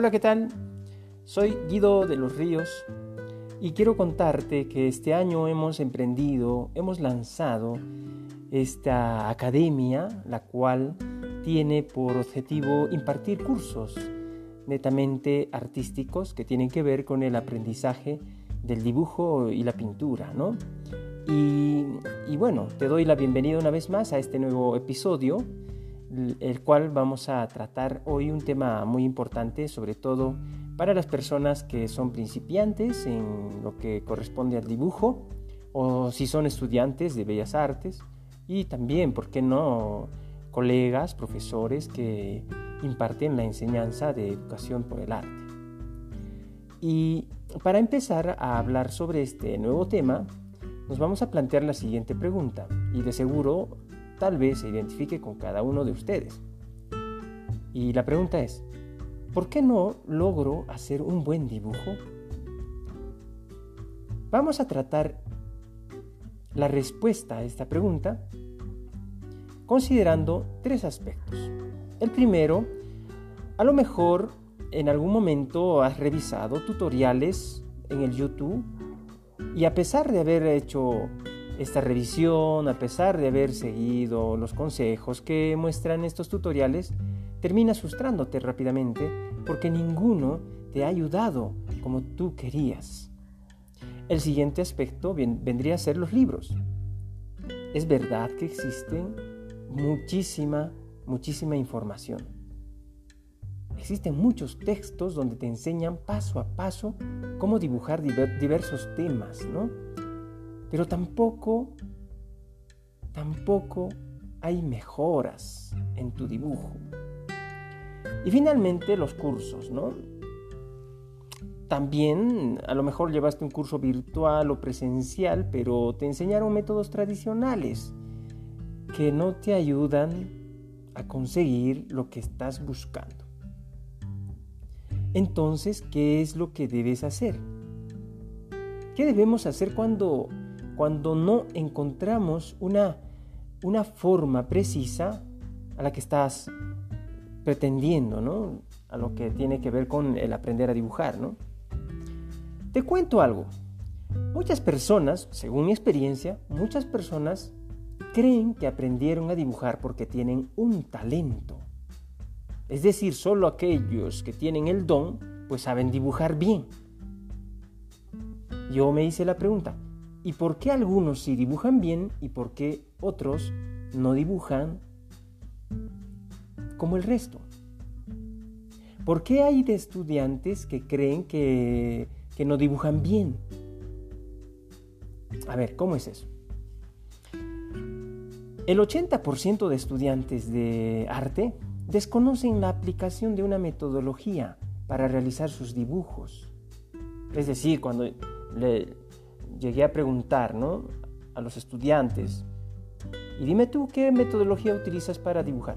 Hola, ¿qué tal? Soy Guido de los Ríos y quiero contarte que este año hemos emprendido, hemos lanzado esta academia, la cual tiene por objetivo impartir cursos netamente artísticos que tienen que ver con el aprendizaje del dibujo y la pintura, ¿no? Y, y bueno, te doy la bienvenida una vez más a este nuevo episodio el cual vamos a tratar hoy un tema muy importante, sobre todo para las personas que son principiantes en lo que corresponde al dibujo o si son estudiantes de bellas artes y también, ¿por qué no?, colegas, profesores que imparten la enseñanza de educación por el arte. Y para empezar a hablar sobre este nuevo tema, nos vamos a plantear la siguiente pregunta y de seguro tal vez se identifique con cada uno de ustedes. Y la pregunta es, ¿por qué no logro hacer un buen dibujo? Vamos a tratar la respuesta a esta pregunta considerando tres aspectos. El primero, a lo mejor en algún momento has revisado tutoriales en el YouTube y a pesar de haber hecho esta revisión, a pesar de haber seguido los consejos que muestran estos tutoriales, termina frustrándote rápidamente porque ninguno te ha ayudado como tú querías. El siguiente aspecto vendría a ser los libros. Es verdad que existen muchísima, muchísima información. Existen muchos textos donde te enseñan paso a paso cómo dibujar diversos temas, ¿no? Pero tampoco, tampoco hay mejoras en tu dibujo. Y finalmente los cursos, ¿no? También a lo mejor llevaste un curso virtual o presencial, pero te enseñaron métodos tradicionales que no te ayudan a conseguir lo que estás buscando. Entonces, ¿qué es lo que debes hacer? ¿Qué debemos hacer cuando cuando no encontramos una, una forma precisa a la que estás pretendiendo, ¿no? A lo que tiene que ver con el aprender a dibujar, ¿no? Te cuento algo. Muchas personas, según mi experiencia, muchas personas creen que aprendieron a dibujar porque tienen un talento. Es decir, solo aquellos que tienen el don, pues saben dibujar bien. Yo me hice la pregunta, ¿Y por qué algunos sí dibujan bien y por qué otros no dibujan como el resto? ¿Por qué hay de estudiantes que creen que, que no dibujan bien? A ver, ¿cómo es eso? El 80% de estudiantes de arte desconocen la aplicación de una metodología para realizar sus dibujos. Es decir, cuando le, llegué a preguntar ¿no? a los estudiantes, y dime tú qué metodología utilizas para dibujar.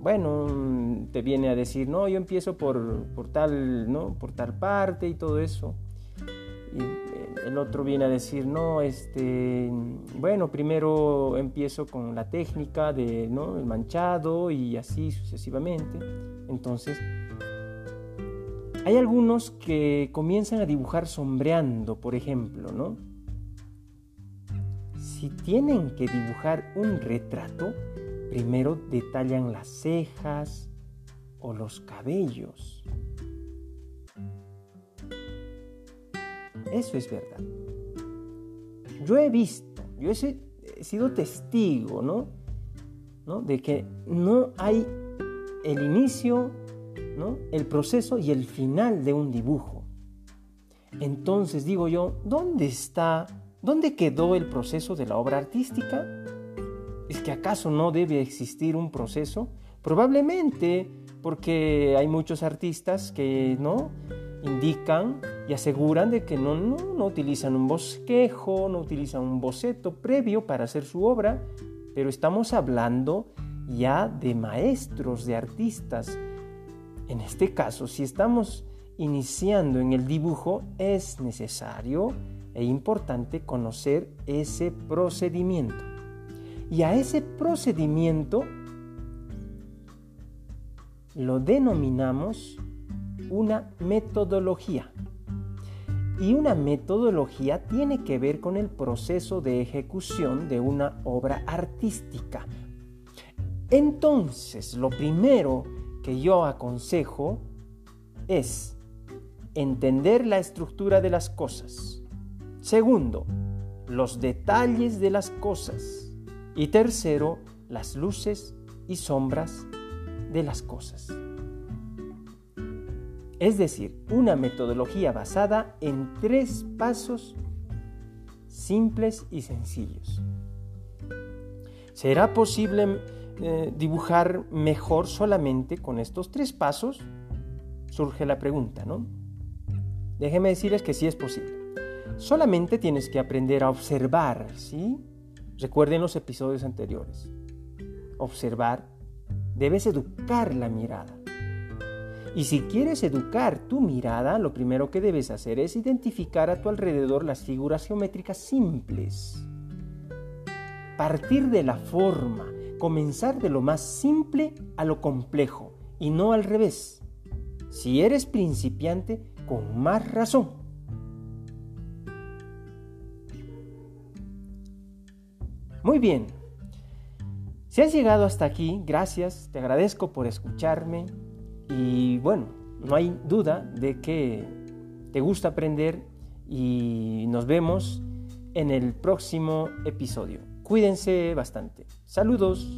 Bueno, te viene a decir, no, yo empiezo por, por, tal, ¿no? por tal parte y todo eso. Y el otro viene a decir, no, este, bueno, primero empiezo con la técnica de, ¿no? Manchado y así sucesivamente. Entonces, hay algunos que comienzan a dibujar sombreando, por ejemplo, ¿no? Si tienen que dibujar un retrato, primero detallan las cejas o los cabellos. Eso es verdad. Yo he visto, yo he sido testigo, ¿no? ¿no? De que no hay el inicio el proceso y el final de un dibujo. Entonces digo yo, ¿dónde está, dónde quedó el proceso de la obra artística? ¿Es que acaso no debe existir un proceso? Probablemente porque hay muchos artistas que no indican y aseguran de que no, no, no utilizan un bosquejo, no utilizan un boceto previo para hacer su obra, pero estamos hablando ya de maestros, de artistas en este caso, si estamos iniciando en el dibujo, es necesario e importante conocer ese procedimiento. Y a ese procedimiento lo denominamos una metodología. Y una metodología tiene que ver con el proceso de ejecución de una obra artística. Entonces, lo primero que yo aconsejo es entender la estructura de las cosas. Segundo, los detalles de las cosas. Y tercero, las luces y sombras de las cosas. Es decir, una metodología basada en tres pasos simples y sencillos. ¿Será posible eh, dibujar mejor solamente con estos tres pasos? Surge la pregunta, ¿no? Déjenme decirles que sí es posible. Solamente tienes que aprender a observar, ¿sí? Recuerden los episodios anteriores. Observar, debes educar la mirada. Y si quieres educar tu mirada, lo primero que debes hacer es identificar a tu alrededor las figuras geométricas simples. Partir de la forma, comenzar de lo más simple a lo complejo y no al revés. Si eres principiante, con más razón. Muy bien. Si has llegado hasta aquí, gracias, te agradezco por escucharme y bueno, no hay duda de que te gusta aprender y nos vemos en el próximo episodio. Cuídense bastante. Saludos.